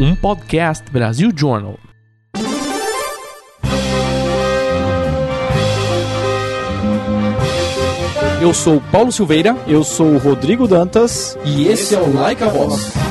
um podcast Brasil Journal. Eu sou Paulo Silveira. Eu sou o Rodrigo Dantas. E esse é o Like a Voz.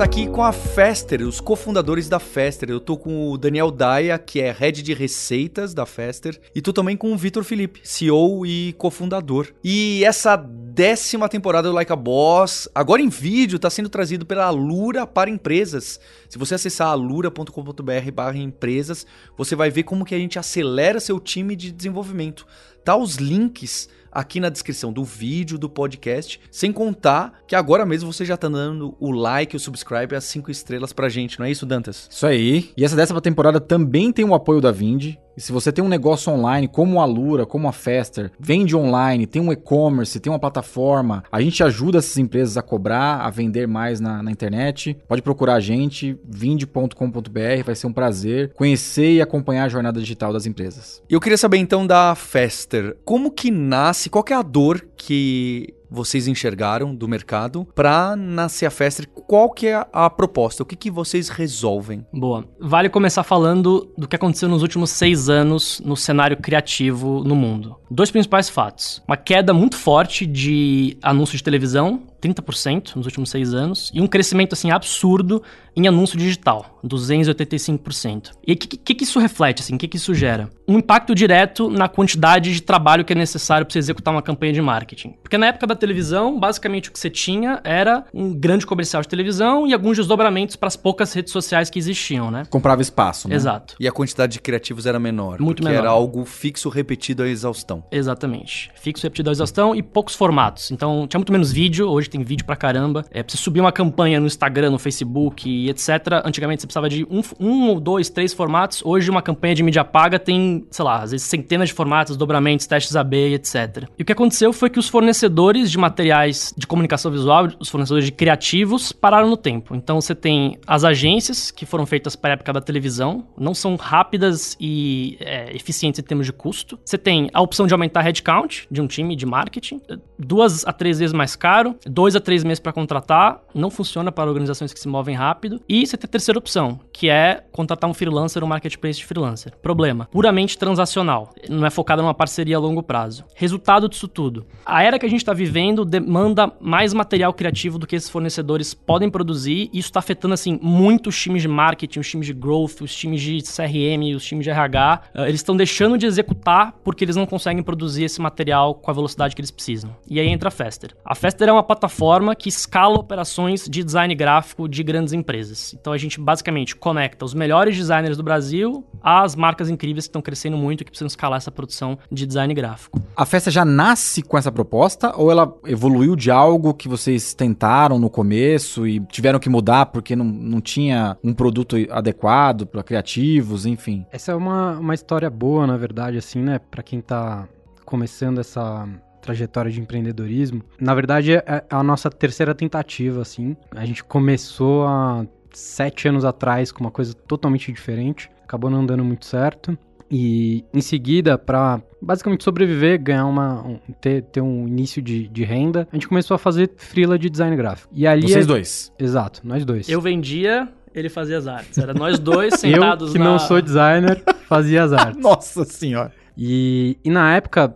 E hoje a gente tá aqui com a Fester, os cofundadores da Fester. Eu tô com o Daniel Daia, que é head de receitas da Fester, e tô também com o Vitor Felipe, CEO e cofundador. E essa décima temporada do Like a Boss, agora em vídeo, tá sendo trazido pela Alura para empresas. Se você acessar alura.com.br empresas, você vai ver como que a gente acelera seu time de desenvolvimento. Tá os links aqui na descrição do vídeo, do podcast, sem contar que agora mesmo você já tá dando o like, o subscribe, as cinco estrelas pra gente, não é isso, Dantas? Isso aí. E essa décima temporada também tem o apoio da Vindi. E se você tem um negócio online, como a Lura, como a Fester, vende online, tem um e-commerce, tem uma plataforma, a gente ajuda essas empresas a cobrar, a vender mais na, na internet. Pode procurar a gente, vinde.com.br, vai ser um prazer conhecer e acompanhar a jornada digital das empresas. Eu queria saber então da Fester, como que nasce, qual é a dor que vocês enxergaram do mercado para nascer a Fester? Qual que é a proposta? O que, que vocês resolvem? Boa. Vale começar falando do que aconteceu nos últimos seis anos no cenário criativo no mundo. Dois principais fatos. Uma queda muito forte de anúncios de televisão, 30% nos últimos seis anos, e um crescimento assim absurdo em anúncio digital, 285%. E o que, que, que, isso reflete, assim? O que, que isso gera? Um impacto direto na quantidade de trabalho que é necessário para você executar uma campanha de marketing. Porque na época da televisão, basicamente o que você tinha era um grande comercial de televisão e alguns desdobramentos para as poucas redes sociais que existiam, né? Comprava espaço, né? Exato. E a quantidade de criativos era menor. Muito porque menor. era algo fixo, repetido à exaustão. Exatamente. Fixo, repetido à exaustão e poucos formatos. Então, tinha muito menos vídeo, hoje tem vídeo pra caramba. É, pra você subir uma campanha no Instagram, no Facebook e etc. Antigamente você precisava de um, um ou dois, três formatos. Hoje uma campanha de mídia paga tem, sei lá, às vezes centenas de formatos, dobramentos, testes AB etc. E o que aconteceu foi que os fornecedores de materiais de comunicação visual, os fornecedores de criativos, pararam no tempo. Então você tem as agências que foram feitas para a época da televisão, não são rápidas e é, eficientes em termos de custo. Você tem a opção de aumentar headcount de um time de marketing, duas a três vezes mais caro, dois a três meses para contratar, não funciona para organizações que se movem rápido. E você tem a terceira opção, que é contratar um freelancer, um marketplace de freelancer. Problema, puramente transacional, não é focada numa parceria a longo prazo. Resultado disso tudo, a era que a gente está vivendo demanda mais material criativo do que esses fornecedores podem produzir, e isso está afetando assim muito os times de marketing, os times de growth, os times de CRM, os times de RH. Uh, eles estão deixando de executar porque eles não conseguem produzir esse material com a velocidade que eles precisam. E aí entra a Fester. A Fester é uma plataforma que escala operações de design gráfico de grandes empresas. Então a gente basicamente conecta os melhores designers do Brasil às marcas incríveis que estão crescendo muito e que precisam escalar essa produção de design gráfico. A festa já nasce com essa proposta ou ela evoluiu de algo que vocês tentaram no começo e tiveram que mudar porque não, não tinha um produto adequado para criativos, enfim? Essa é uma, uma história boa, na verdade, assim, né? Para quem tá começando essa trajetória de empreendedorismo. Na verdade, é a nossa terceira tentativa, assim. A gente começou há sete anos atrás com uma coisa totalmente diferente. Acabou não dando muito certo. E em seguida, para basicamente sobreviver, ganhar uma. Um, ter, ter um início de, de renda, a gente começou a fazer freela de design gráfico. E ali. Vocês é... dois. Exato, nós dois. Eu vendia, ele fazia as artes. Era nós dois sentados Eu, que na... não sou designer, fazia as artes. Nossa senhora. E, e na época,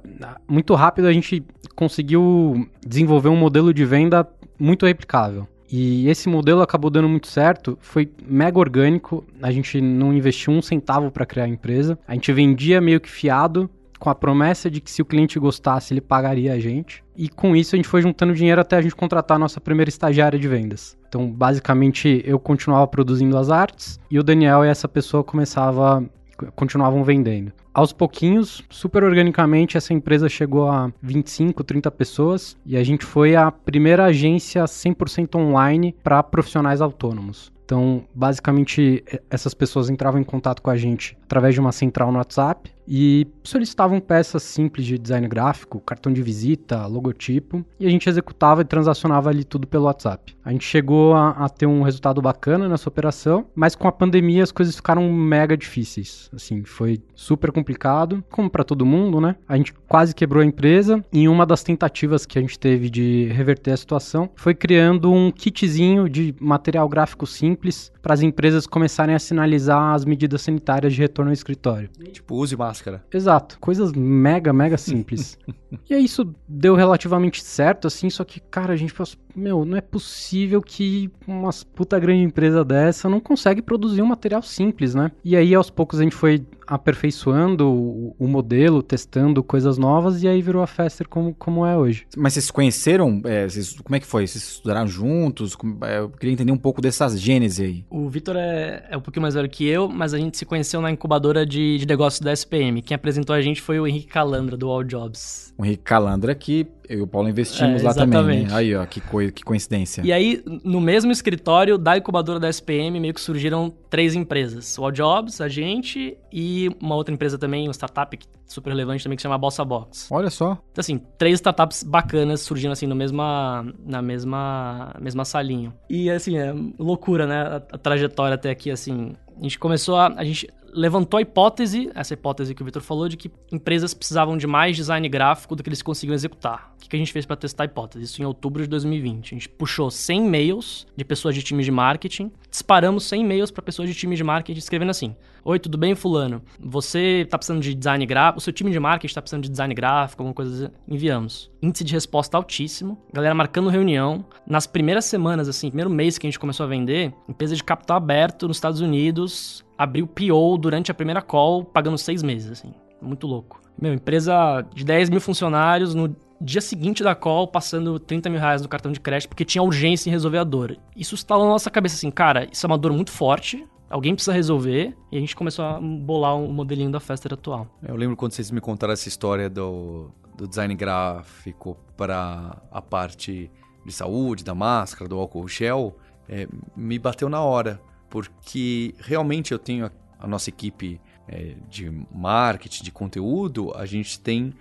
muito rápido, a gente conseguiu desenvolver um modelo de venda muito replicável. E esse modelo acabou dando muito certo, foi mega orgânico, a gente não investiu um centavo para criar a empresa, a gente vendia meio que fiado, com a promessa de que se o cliente gostasse, ele pagaria a gente. E com isso a gente foi juntando dinheiro até a gente contratar a nossa primeira estagiária de vendas. Então, basicamente, eu continuava produzindo as artes e o Daniel e essa pessoa começava continuavam vendendo. Aos pouquinhos, super organicamente, essa empresa chegou a 25, 30 pessoas e a gente foi a primeira agência 100% online para profissionais autônomos. Então, basicamente, essas pessoas entravam em contato com a gente através de uma central no WhatsApp. E solicitavam peças simples de design gráfico, cartão de visita, logotipo, e a gente executava e transacionava ali tudo pelo WhatsApp. A gente chegou a, a ter um resultado bacana nessa operação, mas com a pandemia as coisas ficaram mega difíceis. Assim, foi super complicado, como para todo mundo, né? A gente quase quebrou a empresa e uma das tentativas que a gente teve de reverter a situação foi criando um kitzinho de material gráfico simples para as empresas começarem a sinalizar as medidas sanitárias de retorno ao escritório. Tipo, use máscara. Exato, coisas mega, mega simples. e aí isso deu relativamente certo, assim, só que, cara, a gente pensou, meu, não é possível que uma puta grande empresa dessa não consegue produzir um material simples, né? E aí, aos poucos, a gente foi aperfeiçoando o, o modelo, testando coisas novas, e aí virou a Fester como, como é hoje. Mas vocês se conheceram? É, vocês- como é que foi? Vocês estudaram juntos? É, eu queria entender um pouco dessas gênese aí. O Vitor é, é um pouquinho mais velho que eu, mas a gente se conheceu na incubadora de, de negócios da SPM. Quem apresentou a gente foi o Henrique Calandra, do All Jobs. O Henrique Calandra, que eu e o Paulo investimos É, lá também, né? Aí, ó, que, coi- que coincidência. E aí, no mesmo escritório da incubadora da SPM, meio que surgiram três empresas. O All Jobs, a gente, e uma outra empresa também, uma startup super relevante também, que se chama Bossa Box. Olha só. Então, assim, três startups bacanas surgindo, assim, no mesma, na mesma, mesma salinho. E, assim, é loucura, né? A, a trajetória até aqui, assim. A gente começou a... A gente levantou a hipótese, essa hipótese que o Victor falou, de que empresas precisavam de mais design gráfico do que eles conseguiam executar. O que, a gente fez para testar a hipótese? Isso em outubro de 2020. A gente puxou 100 e-mails de pessoas de times de marketing, disparamos 100 e-mails para pessoas de time de marketing escrevendo assim: Oi, tudo bem, Fulano? Você tá precisando de design gráfico? O seu time de marketing tá precisando de design gráfico, alguma coisa assim? Enviamos. Índice de resposta altíssimo, galera marcando reunião. Nas primeiras semanas, assim, primeiro mês que a gente começou a vender, empresa de capital aberto nos Estados Unidos abriu PO durante a primeira call, pagando seis meses, assim. Muito louco. Meu, empresa de 10 mil funcionários, no dia seguinte da call, passando 30 mil reais no cartão de crédito, porque tinha urgência em resolver a dor. Isso instalou na nossa cabeça assim, cara, isso é uma dor muito forte, alguém precisa resolver, e a gente começou a bolar um modelinho da Fester atual. Eu lembro quando vocês me contaram essa história do, do design gráfico para a parte de saúde, da máscara, do álcool gel, é, me bateu na hora, porque realmente eu tenho a, a nossa equipe é, de marketing, de conteúdo, a gente tem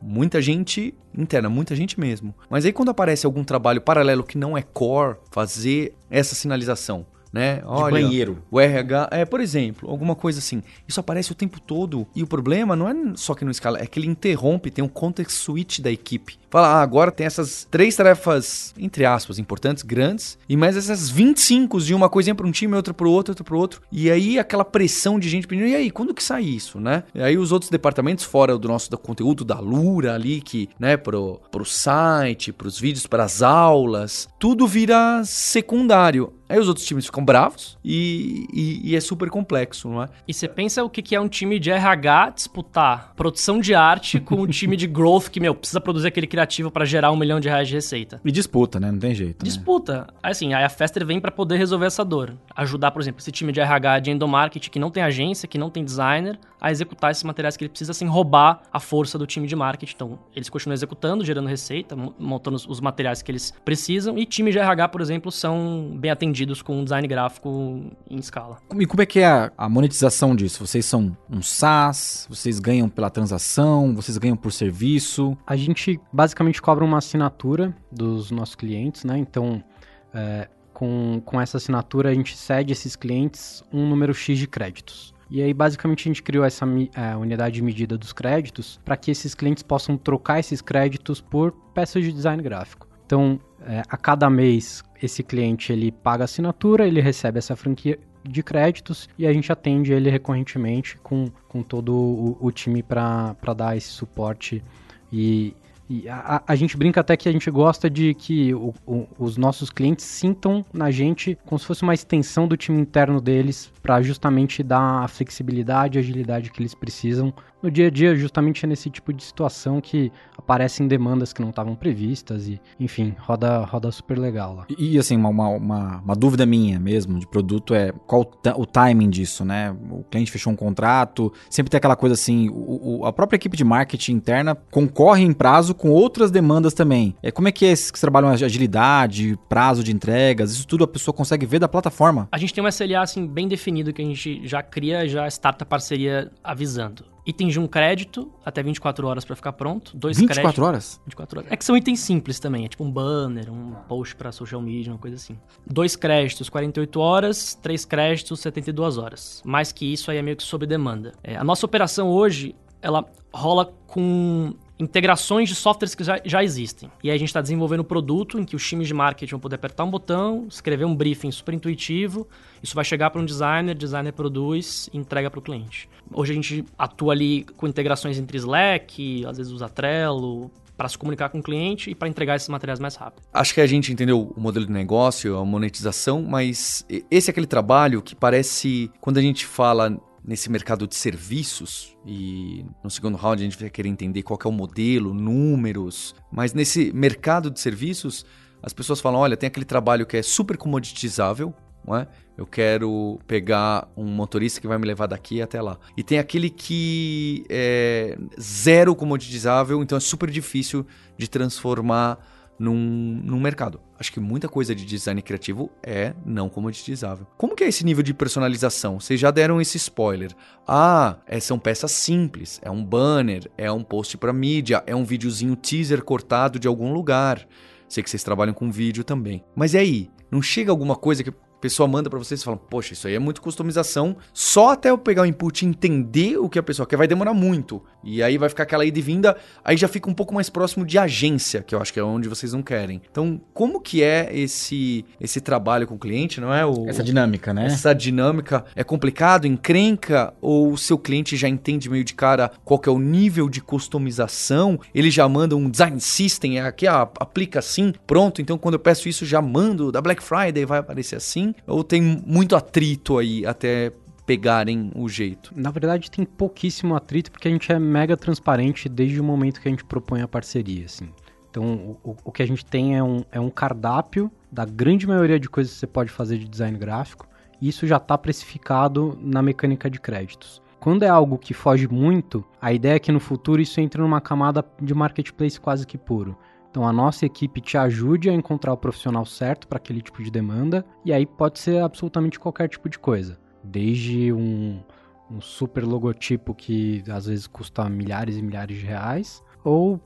muita gente interna, muita gente mesmo. Mas aí quando aparece algum trabalho paralelo que não é core, fazer essa sinalização, né? De Olha, banheiro. o RH, é, por exemplo, alguma coisa assim. Isso aparece o tempo todo. E o problema não é só que não escala, é que ele interrompe, tem um context switch da equipe. Fala, ah, agora tem essas três tarefas, entre aspas, importantes, grandes, e mais essas 25 de uma coisinha para um time, outra para o outro, outra para o outro. E aí aquela pressão de gente pedindo, e aí, quando que sai isso, né? E aí os outros departamentos, fora do nosso do conteúdo da Lura ali, que, né, pro, pro site, pros vídeos, para as aulas, tudo vira secundário. Aí os outros times ficam bravos e, e- e é super complexo, não é? E você pensa o que que é um time de RH disputar produção de arte com um time de growth que, meu, precisa produzir aquele criativo pra gerar um milhão de reais de receita. E disputa, né? Não tem jeito. né? Disputa. Aí, assim, aí a Fester vem pra poder resolver essa dor. Ajudar, por exemplo, esse time de RH de endomarketing que não tem agência, que não tem designer, a executar esses materiais que ele precisa sem roubar a força do time de marketing. Então, eles continuam executando, gerando receita, mo- montando os- os materiais que eles precisam. E time de RH, por exemplo, são bem atendidos com um design gráfico em escala. E como é que é a, a monetização disso? Vocês são um SaaS? Vocês ganham pela transação? Vocês ganham por serviço? A gente basicamente cobra uma assinatura dos nossos clientes, né? Então, é, com, com essa assinatura, a gente cede a esses clientes um número X de créditos. E aí, basicamente, a gente criou essa é, unidade de medida dos créditos para que esses clientes possam trocar esses créditos por peças de design gráfico. Então, é, a cada mês, esse cliente ele paga assinatura, ele recebe essa franquia de créditos e a gente atende ele recorrentemente com, com todo o, o time para dar esse suporte. E, e a, a- a gente brinca até que a gente gosta de que o- o- os nossos clientes sintam na gente como se fosse uma extensão do time interno deles para justamente dar a flexibilidade e agilidade que eles precisam no dia a dia, justamente é nesse tipo de situação que aparecem demandas que não estavam previstas e, enfim, roda, roda super legal lá. E, e, assim, uma, uma, uma, uma dúvida minha mesmo de produto é qual o timing disso, né? O cliente fechou um contrato, sempre tem aquela coisa assim, o, o- a própria equipe de marketing interna concorre em prazo com outras demandas também. É, como é que é esses que trabalham a agilidade, prazo de entregas, isso tudo a pessoa consegue ver da plataforma? A gente tem um SLA assim bem definido que a gente já cria, já starta a parceria avisando. Itens de um crédito, até 24 horas pra ficar pronto. Dois 24 créditos. horas? 24 horas. É que são itens simples também, é tipo um banner, um post pra social media, uma coisa assim. Dois créditos, 48 horas, três créditos, 72 horas. Mais que isso aí é meio que sob demanda. É, a nossa operação hoje, ela rola com integrações de softwares que já, já existem. E aí a gente está desenvolvendo um produto em que os times de marketing vão poder apertar um botão, escrever um briefing super intuitivo, isso vai chegar para um designer, designer produz e entrega para o cliente. Hoje a gente atua ali com integrações entre Slack, às vezes usa Trello, para se comunicar com o cliente e para entregar esses materiais mais rápido. Acho que a gente entendeu o modelo de negócio, a monetização, mas esse é aquele trabalho que parece, quando a gente fala nesse mercado de serviços, e no segundo round a gente vai querer entender qual é o modelo, números, mas nesse mercado de serviços, as pessoas falam, olha, tem aquele trabalho que é super comoditizável, não é? Eu quero pegar um motorista que vai me levar daqui até lá. E tem aquele que é zero comoditizável, então é super difícil de transformar num, num mercado. Acho que muita coisa de design criativo é não comoditizável. Como que é esse nível de personalização? Vocês já deram esse spoiler. Ah, é, são peças simples. É um banner, é um post para mídia, é um videozinho teaser cortado de algum lugar. Sei que vocês trabalham com vídeo também. Mas e aí? Não chega alguma coisa que pessoa manda pra vocês e fala, poxa, isso aí é muito customização. Só até eu pegar o input e entender o que a pessoa quer vai demorar muito. E aí vai ficar aquela ida e vinda, aí já fica um pouco mais próximo de agência, que eu acho que é onde vocês não querem. Então, como que é esse esse trabalho com o cliente, não é? O, Essa dinâmica, né? essa dinâmica é complicado, encrenca, ou o seu cliente já entende meio de cara qual que é o nível de customização, ele já manda um design system, é aqui ó, aplica assim, pronto, então quando eu peço isso já mando, da Black Friday vai aparecer assim, ou tem muito atrito aí até pegarem o jeito? Na verdade, tem pouquíssimo atrito porque a gente é mega transparente desde o momento que a gente propõe a parceria, assim. Então, o, o que a gente tem é um, é um cardápio da grande maioria de coisas que você pode fazer de design gráfico, e isso já está precificado na mecânica de créditos. Quando é algo que foge muito, a ideia é que no futuro isso entre numa camada de marketplace quase que puro. Então a nossa equipe te ajude a encontrar o profissional certo para aquele tipo de demanda, e aí pode ser absolutamente qualquer tipo de coisa. Desde um, um super logotipo que às vezes custa milhares e milhares de reais, ou,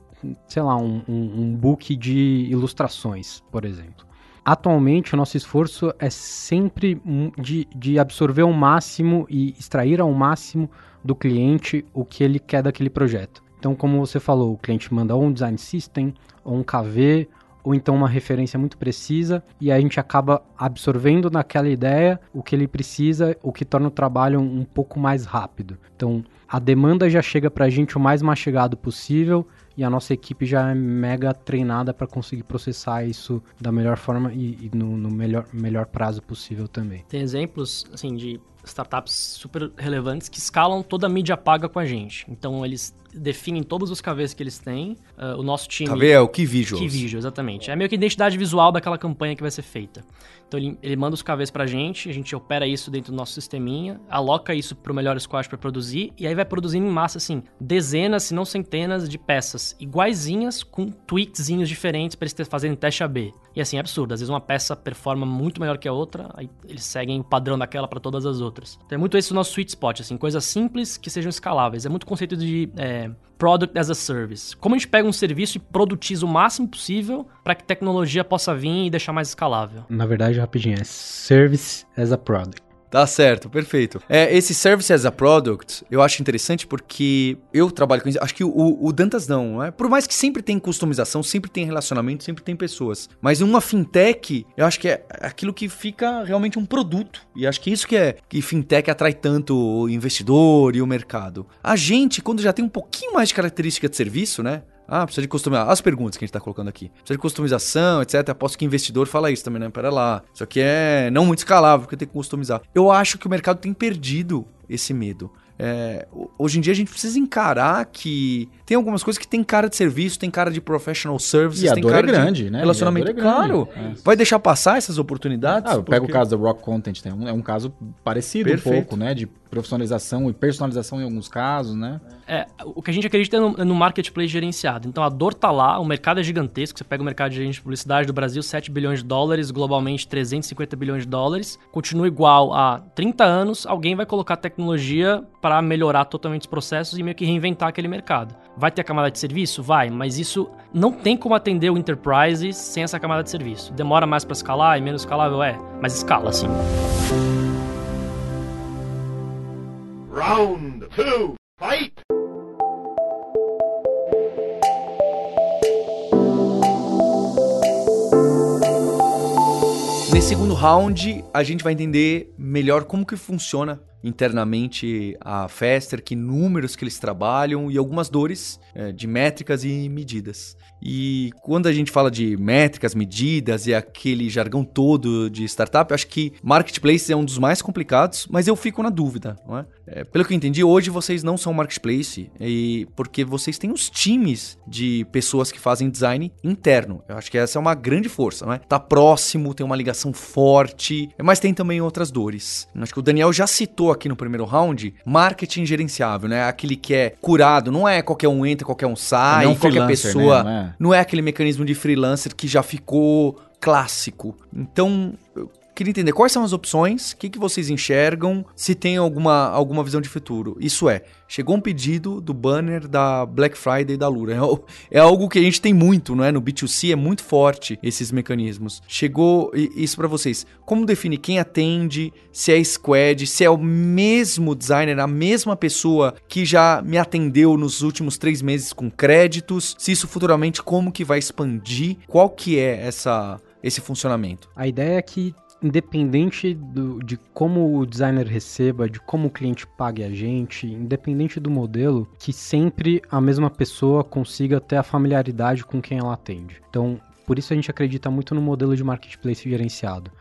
sei lá, um, um, um book de ilustrações, por exemplo. Atualmente, o nosso esforço é sempre de, de absorver ao máximo e extrair ao máximo do cliente o que ele quer daquele projeto. Então, como você falou, o cliente manda um design system, ou um KV, ou então uma referência muito precisa, e a gente acaba absorvendo naquela ideia o que ele precisa, o que torna o trabalho um, um pouco mais rápido. Então, a demanda já chega para a gente o mais mastigado possível, e a nossa equipe já é mega treinada para conseguir processar isso da melhor forma e, e no, no melhor, melhor prazo possível também. Tem exemplos, assim, de startups super relevantes que escalam toda a mídia paga com a gente. Então, eles definem todos os KVs que eles têm. Uh, o nosso time... KV é o Key Visuals. Key Visual, exatamente. É meio que a identidade visual daquela campanha que vai ser feita. Então ele, ele manda os KVs pra gente, a gente opera isso dentro do nosso sisteminha, aloca isso pro melhor squad para produzir, e aí vai produzindo em massa, assim, dezenas, se não centenas de peças iguaizinhas, com tweakzinhos diferentes para eles fazerem teste AB. E assim, é absurdo. Às vezes uma peça performa muito melhor que a outra, aí eles seguem o padrão daquela para todas as outras. Então é muito esse o nosso sweet spot, assim, coisas simples que sejam escaláveis. É muito conceito de é, product as a service. Como a gente pega um serviço e produtiza o máximo possível para que tecnologia possa vir e deixar mais escalável. Na verdade, rapidinho, é Service as a Product. Tá certo, perfeito. É, esse Service as a Product eu acho interessante porque eu trabalho com isso. Acho que o, o Dantas não, é? Por mais que sempre tem customização, sempre tem relacionamento, sempre tem pessoas. Mas uma fintech, eu acho que é aquilo que fica realmente um produto. E acho que isso que é que fintech atrai tanto o investidor e o mercado. A gente, quando já tem um pouquinho mais de característica de serviço, né? Ah, precisa de customização. As perguntas que a gente tá colocando aqui. Precisa de customização, etc. Aposto que investidor fala isso também, né? Pera lá. Isso aqui é não muito escalável, porque tem que customizar. Eu acho que o mercado tem perdido esse medo. É, hoje em dia a gente precisa encarar que tem algumas coisas que tem cara de serviço, tem cara de professional services, E a tem dor é cara grande, de né? relacionamento. E a dor é grande. claro. É. Vai deixar passar essas oportunidades? Ah, eu pego o Porque- caso da Rock Content, né? Um- é um caso parecido Perfeito. um pouco, né? De profissionalização e personalização em alguns casos, né? É, o que a gente acredita é no, é no marketplace gerenciado. Então a dor tá lá, o mercado é gigantesco. Você pega o mercado de de publicidade do Brasil, 7 bilhões de dólares, globalmente 350 bilhões de dólares. Continua igual a 30 anos, alguém vai colocar tecnologia para melhorar totalmente os processos e meio que reinventar aquele mercado. Vai ter a camada de serviço? Vai, mas isso não tem como atender o enterprise sem essa camada de serviço. Demora mais para escalar e menos escalável é, mas escala sim. Round two, fight! Nesse segundo round, a gente vai entender melhor como que funciona internamente a Fester, que números que eles trabalham e algumas dores é, de métricas e medidas. E quando a gente fala de métricas, medidas e aquele jargão todo de startup, eu acho que marketplace é um dos mais complicados, mas eu fico na dúvida, não é? é pelo que eu entendi, hoje vocês não são marketplace e porque vocês têm os times de pessoas que fazem design interno. Eu acho que essa é uma grande força, não é? Tá próximo, tem uma ligação forte, mas tem também outras dores. Eu acho que o Daniel já citou aqui no primeiro round, marketing gerenciável, né? Aquele que é curado, não é qualquer um entra, qualquer um sai, Não é um qualquer pessoa. Não é. Não é aquele mecanismo de freelancer que já ficou clássico. Então, queria entender quais são as opções, o que, que vocês enxergam, se tem alguma, alguma visão de futuro. Isso é, chegou um pedido do banner da Black Friday da Lura. É, é algo que a gente tem muito, não é? No B2C é muito forte esses mecanismos. Chegou isso pra vocês. Como define quem atende, se é squad, se é o mesmo designer, a mesma pessoa que já me atendeu nos últimos três meses com créditos, se isso futuramente como que vai expandir, qual que é essa, esse funcionamento? A ideia é que, independente do- de como o designer receba, de como o cliente pague a gente, independente do modelo, que sempre a mesma pessoa consiga ter a familiaridade com quem ela atende. Então, por isso a gente acredita muito no modelo de marketplace gerenciado.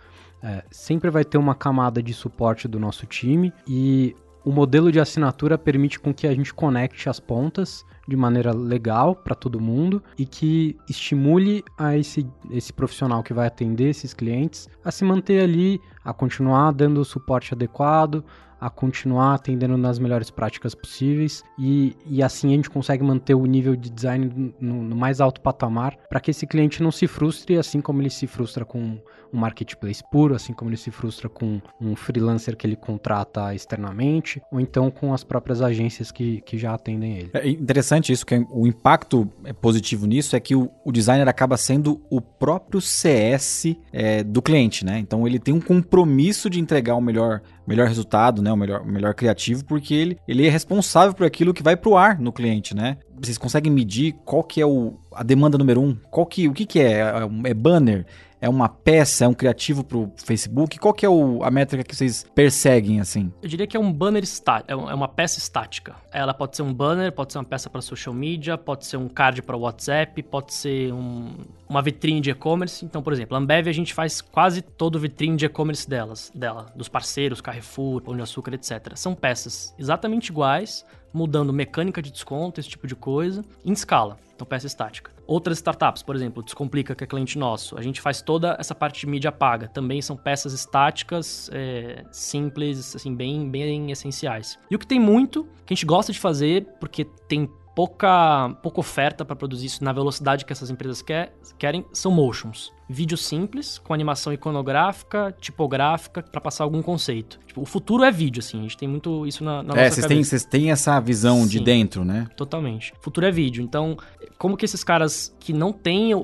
É, sempre vai ter uma camada de suporte do nosso time e o modelo de assinatura permite com que a gente conecte as pontas de maneira legal para todo mundo e que estimule a esse, esse profissional que vai atender esses clientes a se manter ali, a continuar dando o suporte adequado, a continuar atendendo nas melhores práticas possíveis e, e assim a gente consegue manter o nível de design no, no mais alto patamar para que esse cliente não se frustre assim como ele se frustra com um marketplace puro, assim como ele se frustra com um freelancer que ele contrata externamente ou então com as próprias agências que, que já atendem ele. É interessante isso, que o impacto é, positivo nisso é que o, o designer acaba sendo o próprio CS é, do cliente, né? Então ele tem um compromisso de entregar o melhor, melhor resultado, né? O melhor, melhor criativo, porque ele, ele é responsável por aquilo que vai pro ar no cliente, né? Vocês conseguem medir qual que é o, a demanda número um? Qual que, o que, que é? É É banner? É uma peça? É um criativo pro Facebook? Qual que é o- a métrica que vocês perseguem, assim? Eu diria que é um banner estático, é é uma peça estática. Ela pode ser um banner, pode ser uma peça para social media, pode ser um card para WhatsApp, pode ser um- uma vitrine de e-commerce. Então, por exemplo, a Ambev a gente faz quase todo vitrine de e-commerce delas, dela, dos parceiros, Carrefour, Pão de Açúcar, etc. São peças exatamente iguais, mudando mecânica de desconto, esse tipo de coisa, em escala. Então, peça estática. Outras startups, por exemplo, Descomplica, que é cliente nosso, a gente faz toda essa parte de mídia paga. Também são peças estáticas, é, simples, assim, bem, bem essenciais. E o que tem muito, que a gente gosta de fazer, porque tem pouca, pouca oferta para produzir isso na velocidade que essas empresas quer, querem, são motions. Vídeo simples, com animação iconográfica, tipográfica, para passar algum conceito. Tipo, o futuro é vídeo, assim, a gente tem muito isso na, na é, nossa vocês cabeça. têm, vocês têm essa visão de Sim. dentro, né? Totalmente. Futuro é vídeo. Então, como que esses caras que não têm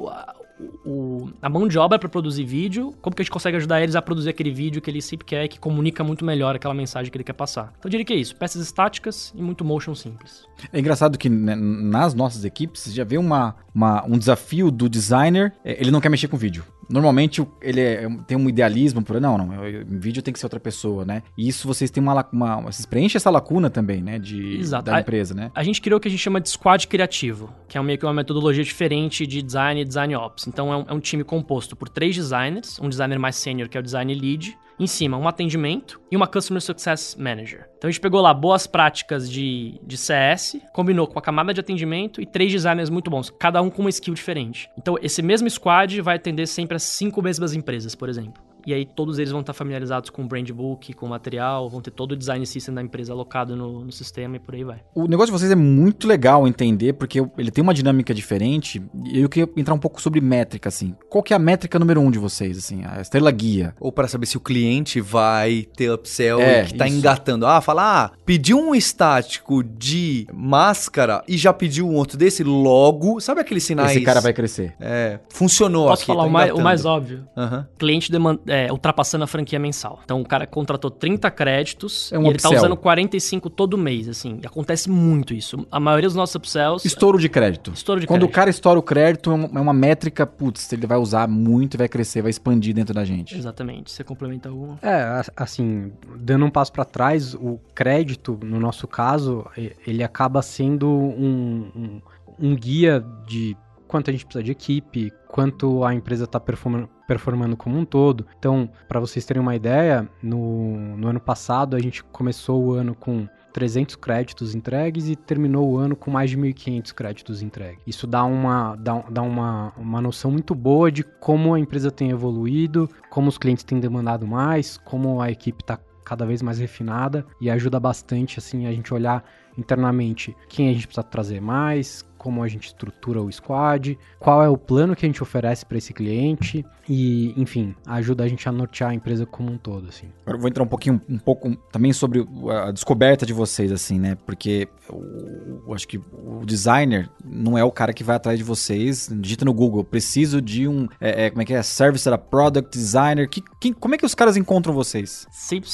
o, a- mão de obra para produzir vídeo, como que a gente consegue ajudar eles a produzir aquele vídeo que ele sempre quer, que comunica muito melhor aquela mensagem que ele quer passar? Então, eu diria que é isso. Peças estáticas e muito motion simples. É engraçado que né, nas nossas equipes já vê uma, uma- um desafio do designer, é, ele não quer mexer com vídeo. Normalmente ele é- tem um idealismo por não, não, eu- vídeo tem que ser outra pessoa, né? E isso vocês têm uma, lac- uma vocês preenchem essa lacuna também, né, de Exato. da A- empresa, né? A gente criou o que a gente chama de squad criativo, que é meio que uma metodologia diferente de design e design ops. Então é um, é um time composto por três designers, um designer mais sênior que é o design lead, em cima um atendimento e uma customer success manager. Então a gente pegou lá boas práticas de, de CS, combinou com a camada de atendimento e três designers muito bons, cada um com uma skill diferente. Então esse mesmo squad vai atender sempre as cinco mesmas empresas, por exemplo. E aí todos eles vão estar familiarizados com o brand book, com o material, vão ter todo o design system da empresa alocado no, no sistema e por aí vai. O negócio de vocês é muito legal entender, porque ele tem uma dinâmica diferente. E eu queria entrar um pouco sobre métrica, assim. Qual que é a métrica número um de vocês, assim? A estrela guia. Ou para saber se o cliente vai ter upsell É, e que tá isso. engatando. Ah, fala, ah, pediu um estático de máscara e já pediu um outro desse, logo. Sabe aqueles sinais? Esse cara vai crescer. É, funcionou Posso aqui. falar tá o, mais, o mais óbvio? Aham. Cliente deman- é, ultrapassando a franquia mensal. Então o cara contratou 30 créditos É um e ele tá upsell. usando 45 todo mês, assim. E acontece muito isso. A maioria dos nossos upsells... Estouro de crédito. Estouro de Quando crédito. o cara estoura o crédito, é uma, é uma métrica, putz, ele vai usar muito e vai crescer, vai expandir dentro da gente. Exatamente. Você complementa alguma? É, assim, dando um passo para trás, o crédito, no nosso caso, ele acaba sendo um, um, um guia de quanto a gente precisa de equipe, quanto a empresa está performando, performando como um todo. Então, para vocês terem uma ideia, no, no ano passado a gente começou o ano com 300 créditos entregues e terminou o ano com mais de 1.500 créditos entregues. Isso dá, uma, dá, dá uma, uma noção muito boa de como a empresa tem evoluído, como os clientes têm demandado mais, como a equipe está cada vez mais refinada e ajuda bastante assim a gente olhar internamente quem a gente precisa trazer mais, como a gente estrutura o squad, qual é o plano que a gente oferece para esse cliente e, enfim, ajuda a gente a nortear a empresa como um todo, assim. Agora eu vou entrar um pouquinho, um pouco também sobre a descoberta de vocês, assim, né? Porque eu, eu acho que o designer não é o cara que vai atrás de vocês, digita no Google, preciso de um, é, é, como é que é, service era product designer, que, quem- como é que os caras encontram vocês?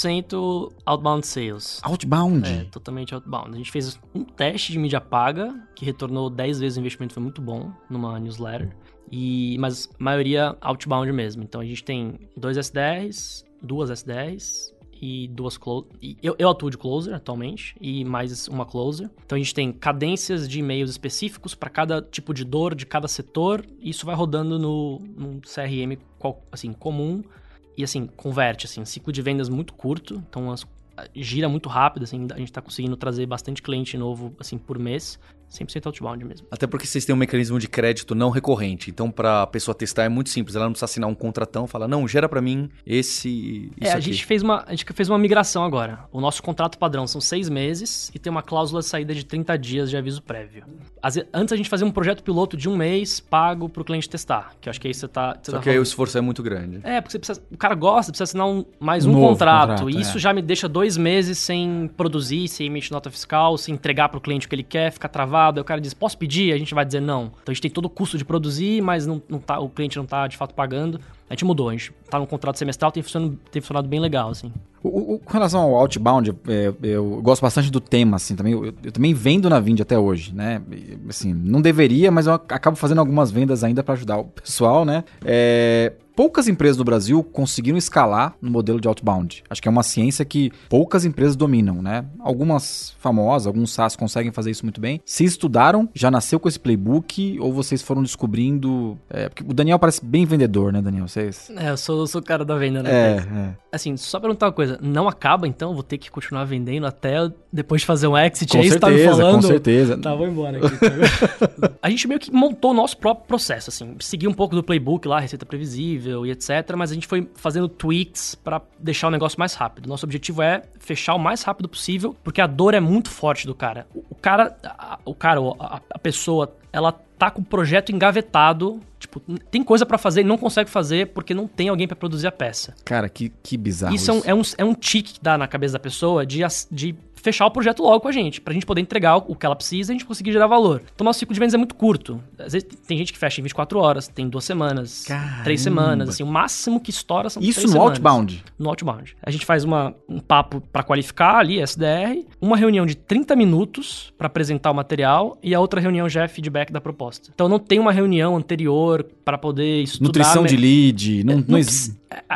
100% outbound sales. Outbound. É, totalmente outbound. A gente fez um teste de mídia paga, que retornou 10 vezes o investimento, foi muito bom, numa newsletter. E, mas a maioria outbound mesmo. Então a gente tem dois SDRs, duas SDRs e duas close. Eu, eu atuo de closer atualmente e mais uma closer. Então a gente tem cadências de e-mails específicos para cada tipo de dor de cada setor. E isso vai rodando no num CRM qual- assim comum e assim converte assim, ciclo de vendas muito curto. Então as gira muito rápido, assim, a gente tá conseguindo trazer bastante cliente novo, assim, por mês, 100% outbound mesmo. Até porque vocês têm um mecanismo de crédito não recorrente. Então, pra pessoa testar é muito simples. Ela não precisa assinar um contratão, fala, não, gera pra mim esse. É, a aqui." gente, fez uma, a gente fez uma migração agora. O nosso contrato padrão são seis meses e tem uma cláusula de saída de 30 dias de aviso prévio. Ve- antes a gente fazia um projeto piloto de um mês pago pro cliente testar, que eu acho que aí você tá... Você Só tá que aí o falando. esforço é muito grande. É, porque você precisa, o cara gosta, precisa assinar um, mais um Novo contrato. contrato, e isso é. já me deixa dois meses sem produzir, sem emitir nota fiscal, sem entregar pro cliente o que ele quer, fica travado. Aí o cara diz, posso pedir? A gente vai dizer não. Então a gente tem todo o custo de produzir, mas não, não tá, o cliente não tá de fato pagando. A gente mudou, a gente tá contrato semestral, tem funcionado, tem funcionado bem legal, assim. O- o- com relação ao outbound, é, eu gosto bastante do tema, assim, também. Eu, eu também vendo na Vind até hoje, né? Assim, não deveria, mas eu acabo fazendo algumas vendas ainda para ajudar o pessoal, né? É, poucas empresas do Brasil conseguiram escalar no modelo de outbound. Acho que é uma ciência que poucas empresas dominam, né? Algumas famosas, alguns SaaS conseguem fazer isso muito bem. Se estudaram, já nasceu com esse playbook ou vocês foram descobrindo... é, porque o Daniel parece bem vendedor, né, Daniel? Vocês... É, eu sou, eu sou o cara da venda, né? É, é. Assim, só perguntar uma coisa, não acaba então? Vou ter que continuar vendendo até depois de fazer um exit? Com é isso que tá me certeza, falando? com certeza. Tá, vou embora aqui. tá? a gente meio que montou o nosso próprio processo, assim. Seguiu um pouco do playbook lá, receita previsível e etc. Mas a gente foi fazendo tweaks pra deixar o negócio mais rápido. Nosso objetivo é fechar o mais rápido possível, porque a dor é muito forte do cara. O, cara, a- o cara, a, a pessoa, ela tá com o projeto engavetado. Tipo, tem coisa pra fazer e não consegue fazer porque não tem alguém pra produzir a peça. Cara, que, que bizarro Isso é um, é, um, é um tique que dá na cabeça da pessoa de, de fechar o projeto logo com a gente, pra gente poder entregar o que ela precisa e a gente conseguir gerar valor. Então, nosso ciclo de vendas é muito curto. Às vezes tem gente que fecha em 24 horas, tem duas semanas, Caramba. três semanas, assim, o máximo que estoura são Isso três no semanas. outbound. No outbound. A gente faz uma, um papo pra qualificar ali, SDR, uma reunião de 30 minutos pra apresentar o material e a outra reunião já é feedback da proposta. Então não tem uma reunião anterior pra poder estudar... Nutrição me- de lead. Não, É, não não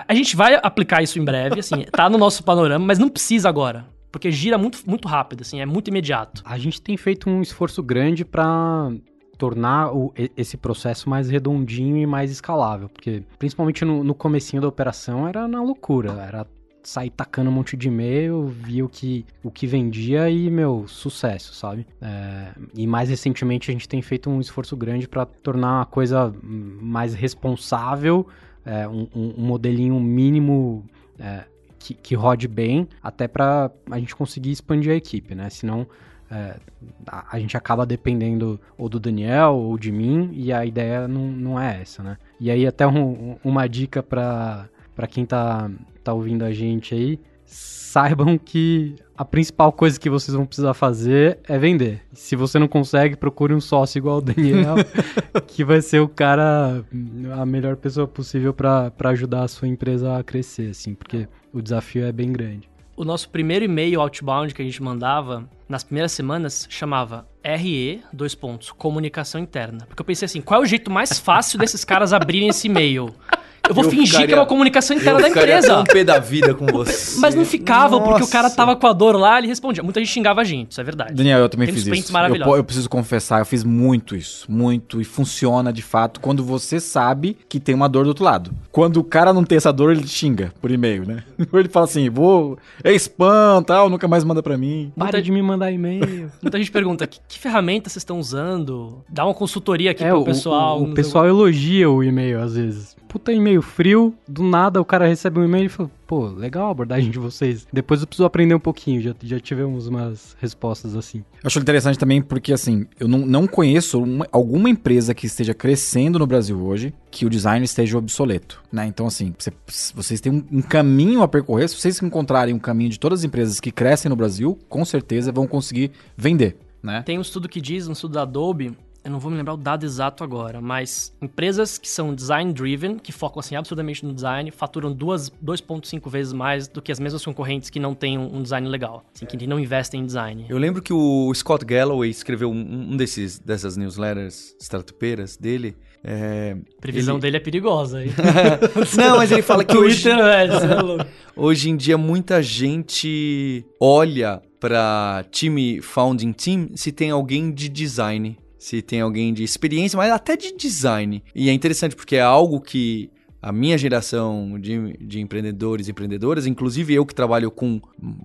a gente vai aplicar isso em breve, assim, tá no nosso panorama, mas não precisa agora. Porque gira muito, muito rápido, assim, é muito imediato. A gente tem feito um esforço grande para tornar o- esse processo mais redondinho e mais escalável, porque principalmente no, no comecinho da operação era na loucura, era sair tacando um monte de e-mail, via o que, o que vendia e, meu, sucesso, sabe? É, e mais recentemente a gente tem feito um esforço grande para tornar a coisa mais responsável, é, um, um- um modelinho mínimo é, que, que rode bem, até para a gente conseguir expandir a equipe, né? Senão é, a, gente acaba dependendo ou do Daniel ou de mim, e a ideia não, não é essa, né? E aí até um- uma dica para quem tá, tá ouvindo a gente aí, saibam que a principal coisa que vocês vão precisar fazer é vender. Se você não consegue, procure um sócio igual o Daniel, que vai ser o cara, a melhor pessoa possível para ajudar a sua empresa a crescer, assim, porque o desafio é bem grande. O nosso primeiro e-mail outbound que a gente mandava, nas primeiras semanas, chamava RE, dois pontos, comunicação interna. Porque eu pensei assim, qual é o jeito mais fácil desses caras abrirem esse e-mail? Eu vou Eu fingir que é ficaria- uma comunicação interna Eu da ficaria empresa. tão pé da vida com você. Mas não ficava, porque o cara Nossa. tava com a dor lá, ele respondia. Muita gente xingava a gente, isso é verdade. Daniel, eu também Tem fiz isso. Eu, eu preciso confessar, eu fiz muito isso. Muito. E funciona de fato quando você sabe que tem uma dor do outro lado. Quando o cara não tem essa dor, ele xinga por e-mail, né? Ou ele fala assim, vou. É spam, tal, nunca mais manda pra mim. Muita- de me mandar e-mail. Muita gente pergunta, que, que ferramenta vocês estão usando? Dá uma consultoria aqui é, pro o, pessoal. o, o sei pessoal elogia o e-mail às vezes. Puta e-mail frio, do nada o cara recebe um e-mail e fala, pô, legal a abordagem de vocês. Depois eu preciso aprender um pouquinho, já, já tivemos umas respostas assim. Eu acho interessante também porque, assim, eu não, não conheço uma- alguma empresa que esteja crescendo no Brasil hoje que o design esteja obsoleto, né? Então, assim, você- vocês têm um, um caminho a percorrer. Se vocês encontrarem um caminho de todas as empresas que crescem no Brasil, com certeza vão conseguir vender, né? Tem um estudo que diz, um estudo da Adobe, eu não vou me lembrar o dado exato agora, mas empresas que são design driven, que focam assim absurdamente no design, faturam duas- 2.5 vezes mais do que as mesmas concorrentes que não têm um design legal, assim, que não investem em design. Eu lembro que o Scott Galloway escreveu um, um desses, dessas newsletters startupeiras dele. É, A previsão ele- dele é perigosa. Não, mas ele fala que hoje, é louco. hoje em dia muita gente olha pra time founding team se tem alguém de design, se tem alguém de experiência, mas até de design. E é interessante porque é algo que a minha geração de, de empreendedores e empreendedoras, inclusive eu que trabalho com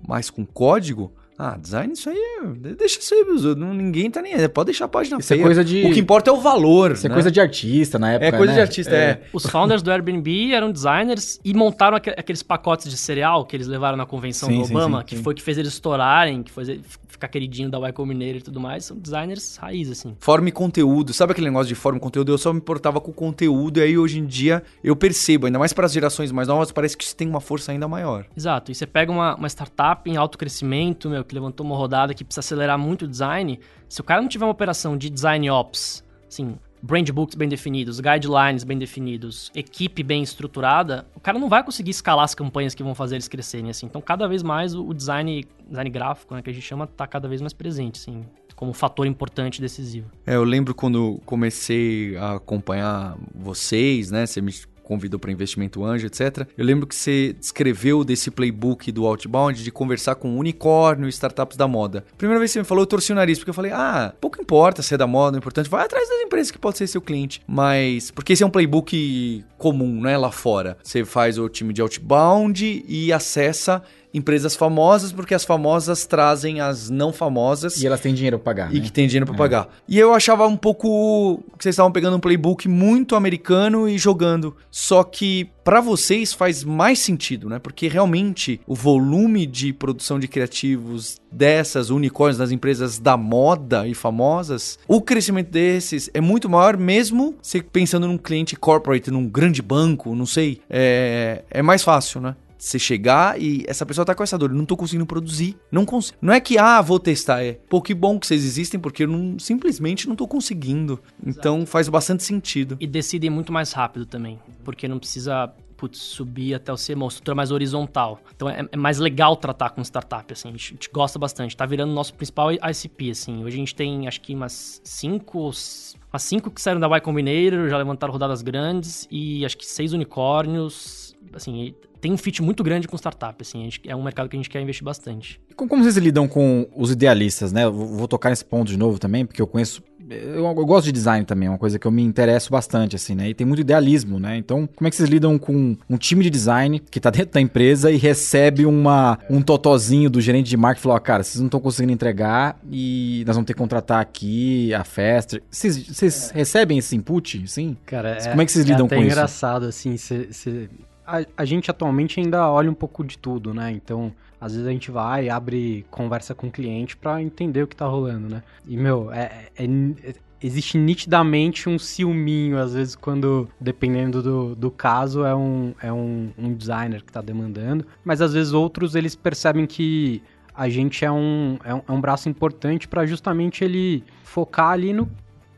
mais com código, ah, design isso aí, é- deixa ser, não- ninguém tá nem aí, pode deixar a página Isso é feia. coisa de- O que importa é o valor, Isso é né? coisa de artista na época, É coisa né? de artista, é. Os founders do Airbnb eram designers e montaram aque- aqueles pacotes de cereal que eles levaram na convenção Sim, do sim, Obama, sim, que sim. foi o que fez eles estourarem, que fez ele f- ficar queridinho da Y Combinator e tudo mais. São designers raiz, assim. Forma e conteúdo. Sabe aquele negócio de forma e conteúdo? Eu só me importava com o conteúdo e aí hoje em dia eu percebo, ainda mais para as gerações mais novas, parece que isso tem uma força ainda maior. Exato. E você pega uma, uma startup em alto crescimento, meu, que levantou uma rodada que precisa acelerar muito o design. Se o cara não tiver uma operação de design ops, assim, brand books bem definidos, guidelines bem definidos, equipe bem estruturada, o cara não vai conseguir escalar as campanhas que vão fazer eles crescerem, assim. Então, cada vez mais o, design, design gráfico, né, que a gente chama, tá cada vez mais presente, assim, como fator importante e decisivo. É, eu lembro quando comecei a acompanhar vocês, né? Você me convidou para investimento anjo, etc. Eu lembro que você escreveu desse playbook do Outbound de conversar com unicórnio e startups da moda. Primeira vez que você me falou, eu torci o nariz, porque eu falei, ah, pouco importa se é da moda, o importante, vai atrás das empresas que pode ser seu cliente. Mas, porque esse é um playbook comum, né, lá fora. Você faz o time de Outbound e acessa empresas famosas, porque as famosas trazem as não famosas E elas têm dinheiro pra pagar, e né? que tem dinheiro pra pagar. E eu achava um pouco que vocês estavam pegando um playbook muito americano e jogando. Só que pra vocês faz mais sentido, né? Porque realmente o volume de produção de criativos dessas unicórnios das empresas da moda e famosas, o crescimento desses é muito maior mesmo você pensando num cliente corporate, num grande banco, não sei, é, é mais fácil, né? Você chegar e essa pessoa tá com essa dor, eu não tô conseguindo produzir, não consigo. Não é que ah, vou testar, é, pô, que bom que vocês existem porque eu não, simplesmente não tô conseguindo. Então faz bastante sentido. E decidem muito mais rápido também, porque não precisa putz, subir até o ser uma estrutura mais horizontal. Então é, é mais legal tratar com startup, assim, a gente, a gente gosta bastante. Tá virando nosso principal ICP, assim. Hoje a gente tem, acho que umas cinco, umas cinco que saíram da Y Combinator, já levantaram rodadas grandes, e acho que seis unicórnios, assim, tem um fit muito grande com startup, assim, a gente, é um mercado que a gente quer investir bastante. E Como vocês lidam com os idealistas, né? Eu Vou tocar nesse ponto de novo também, porque eu conheço eu, eu gosto de design também, é uma coisa que eu me interesso bastante, assim, né? E tem muito idealismo, né? Então, como é que vocês lidam com um time de design que tá dentro da empresa e recebe uma, um totozinho do gerente de marketing e falou, ó, cara, vocês não estão conseguindo entregar e nós vamos ter que contratar aqui a festa. Vocês, vocês recebem esse input, sim? Cara, Como é que vocês lidam até com isso? engraçado, assim, cê- cê- a, a gente atualmente ainda olha um pouco de tudo, né? Então, às vezes a gente vai, abre conversa com o cliente pra entender o que tá rolando, né? E, meu, é, é- é- existe nitidamente um ciúminho, às vezes, quando, dependendo do, do caso, é, um, é um, um designer que tá demandando. Mas, às vezes, outros, eles percebem que a gente é um, é um, é um braço importante pra justamente ele focar ali no,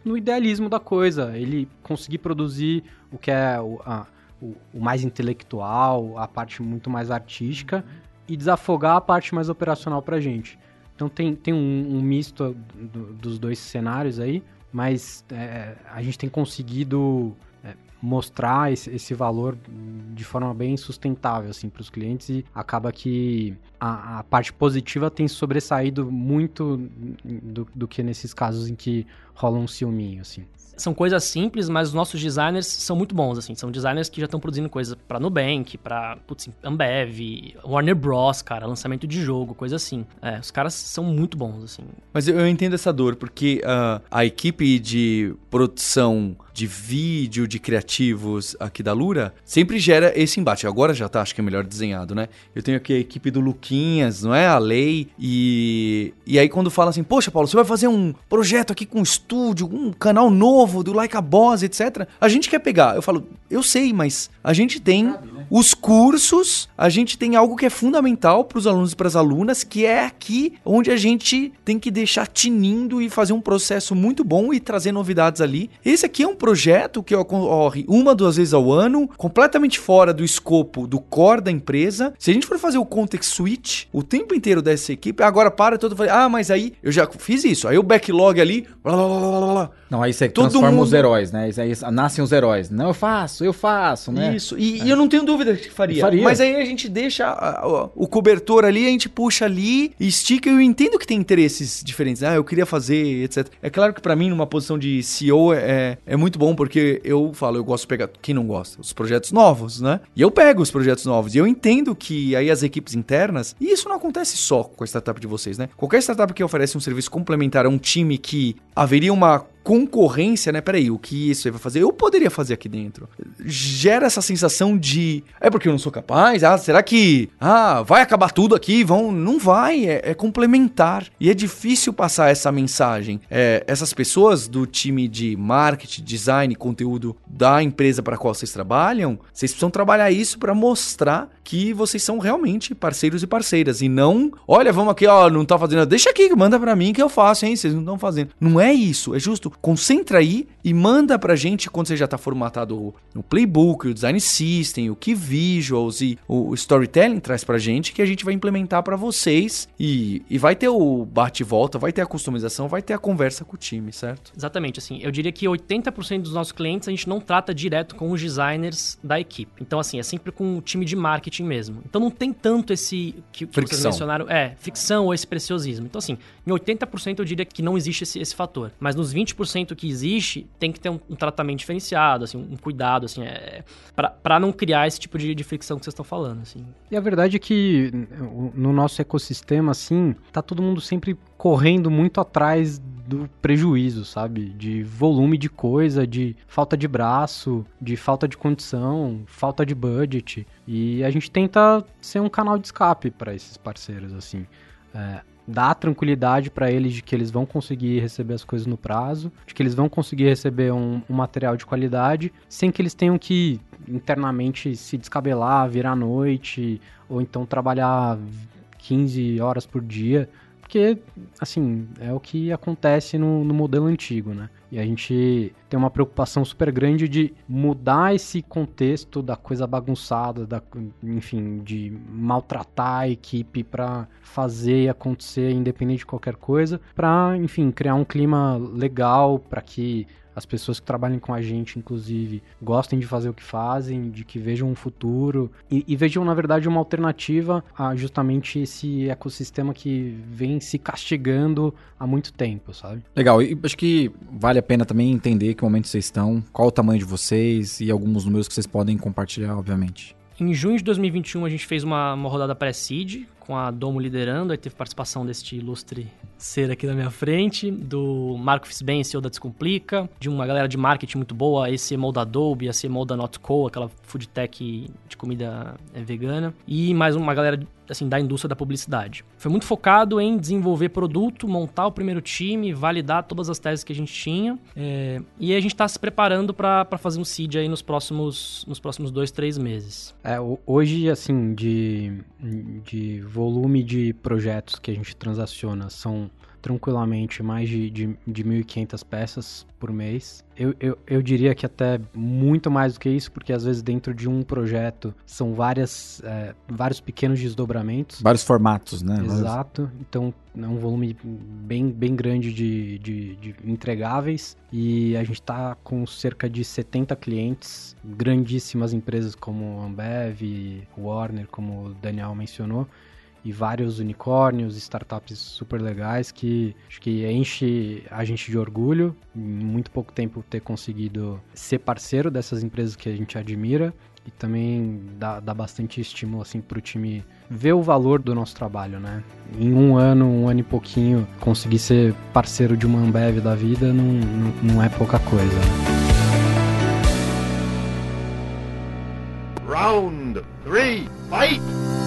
no idealismo da coisa, ele conseguir produzir o que é a- o, o mais intelectual, a parte muito mais artística e desafogar a parte mais operacional pra gente. Então tem, tem um, um misto do- dos dois cenários aí, mas é, a gente tem conseguido é, mostrar esse, esse valor de forma bem sustentável assim para os clientes e acaba que a, a parte positiva tem sobressaído muito do, do que nesses casos em que rola um ciúminho assim. São coisas simples, mas os nossos designers são muito bons, assim. São designers que já estão produzindo coisas pra Nubank, pra, putz, Ambev, Warner Bros, cara, lançamento de jogo, coisa assim. É, os caras são muito bons, assim. Mas eu, eu entendo essa dor, porque ah, a equipe de produção de vídeo, de criativos aqui da Lura, sempre gera esse embate. Agora já tá, acho que é melhor desenhado, né? Eu tenho aqui a equipe do Luquinhas, não é? A Lei. E, e aí quando fala assim, poxa, Paulo, você vai fazer um projeto aqui com um estúdio, um canal novo do Like a Boss, etc. A gente quer pegar. Eu falo, eu sei, mas a gente tem os cursos, a gente tem algo que é fundamental para os alunos e para as alunas, que é aqui onde a gente tem que deixar tinindo e fazer um processo muito bom e trazer novidades ali. Esse aqui é um projeto que ocorre uma, duas vezes ao ano, completamente fora do escopo do core da empresa. Se a gente for fazer o context o tempo inteiro dessa equipe, agora para todo falei, ah, mas aí eu já fiz isso. Aí o backlog ali, blá blá blá blá, blá. Não, aí você Todo transforma mundo- os heróis, né? Isso aí nascem os heróis. Não, eu faço, eu faço, né? Isso, e, e eu não tenho dúvida que faria. Faria. Mas aí a gente deixa a- a- o cobertor ali, a gente puxa ali, estica, e eu entendo que tem interesses diferentes. Ah, eu queria fazer, etc. É claro que pra mim, numa posição de CEO, é, é muito bom, porque eu falo, eu gosto de pegar, quem não gosta? Os projetos novos, né? E eu pego os projetos novos, e eu entendo que aí as equipes internas, e isso não acontece só com a startup de vocês, né? Qualquer startup que oferece um serviço complementar a um time que haveria uma concorrência, né? Peraí, o que isso aí vai fazer? Eu poderia fazer aqui dentro. Gera essa sensação de. É porque eu não sou capaz? Ah, será que. Ah, vai acabar tudo aqui? Vão. Não vai, é, é complementar. E é difícil passar essa mensagem. É, essas pessoas do time de marketing, design, conteúdo da empresa para qual vocês trabalham, vocês precisam trabalhar isso para mostrar que vocês são realmente parceiros e parceiras. E não, olha, vamos aqui, ó, não tá fazendo. Deixa aqui, manda pra mim que eu faço, hein? Vocês não estão fazendo. Não é isso. É justo. Concentra aí e manda pra gente quando você já tá formatado o, playbook, o design system, o key visuals e o, storytelling traz pra gente que a gente vai implementar pra vocês. E, e vai ter o bate volta, vai ter a customização, vai ter a conversa com o time, certo? Exatamente, assim, eu diria que 80% dos nossos clientes a gente não trata direto com os designers da equipe. Então, assim, é sempre com o time de marketing mesmo. Então não tem tanto esse que, que vocês mencionaram, é, ficção ou esse preciosismo. Então, assim, em 80% eu diria que não existe esse, esse fator. Mas nos 20% que existe, tem que ter um, um tratamento diferenciado, assim, um cuidado, assim, é, pra, pra não criar esse tipo de, de fricção que vocês estão falando, assim. E a verdade é que no nosso ecossistema, assim, tá todo mundo sempre correndo muito atrás do prejuízo, sabe? De volume de coisa, de falta de braço, de falta de condição, falta de budget. E a gente tenta ser um canal de escape para esses parceiros, assim. É, dar tranquilidade para eles de que eles vão conseguir receber as coisas no prazo, de que eles vão conseguir receber um, um material de qualidade, sem que eles tenham que internamente se descabelar, virar à noite, ou então trabalhar 15 horas por dia. Porque, assim, é o que acontece no, no modelo antigo, né? E a gente tem uma preocupação super grande de mudar esse contexto da coisa bagunçada, da, enfim, de maltratar a equipe para fazer e acontecer independente de qualquer coisa, para, enfim, criar um clima legal para que as pessoas que trabalhem com a gente, inclusive, gostem de fazer o que fazem, de que vejam um futuro e, e vejam, na verdade, uma alternativa a justamente esse ecossistema que vem se castigando há muito tempo, sabe? Legal, e acho que vale a pena também entender que momento vocês estão, qual o tamanho de vocês e alguns números que vocês podem compartilhar, obviamente. Em junho de 2021, a gente fez uma, uma rodada pré-seed, com a Domo liderando, aí teve participação deste ilustre ser aqui na minha frente, do Marco Fisben, CEO da Descomplica, de uma galera de marketing muito boa, a CMO da Adobe, a CMO da Notco, aquela food tech de comida é, vegana, e mais uma galera assim, da indústria da publicidade. Foi muito focado em desenvolver produto, montar o primeiro time, validar todas as teses que a gente tinha. É, e a gente está se preparando para fazer um seed aí nos próximos, nos próximos dois, três meses. É, hoje, assim, de, de volume de projetos que a gente transaciona são tranquilamente mais de, de, de 1.500 peças por mês. Eu, eu, eu diria que até muito mais do que isso, porque às vezes dentro de um projeto são várias, é, vários pequenos desdobramentos. Vários formatos, né? Exato. Então é um volume bem, bem grande de, de, de entregáveis e a gente está com cerca de 70 clientes, grandíssimas empresas como Ambev, Warner, como o Daniel mencionou e vários unicórnios, startups super legais que acho que enche a gente de orgulho em muito pouco tempo ter conseguido ser parceiro dessas empresas que a gente admira e também dá, dá bastante estímulo assim para o time ver o valor do nosso trabalho, né? Em um ano, um ano e pouquinho, conseguir ser parceiro de uma Ambev da vida não, não, não é pouca coisa. Round 3, fight!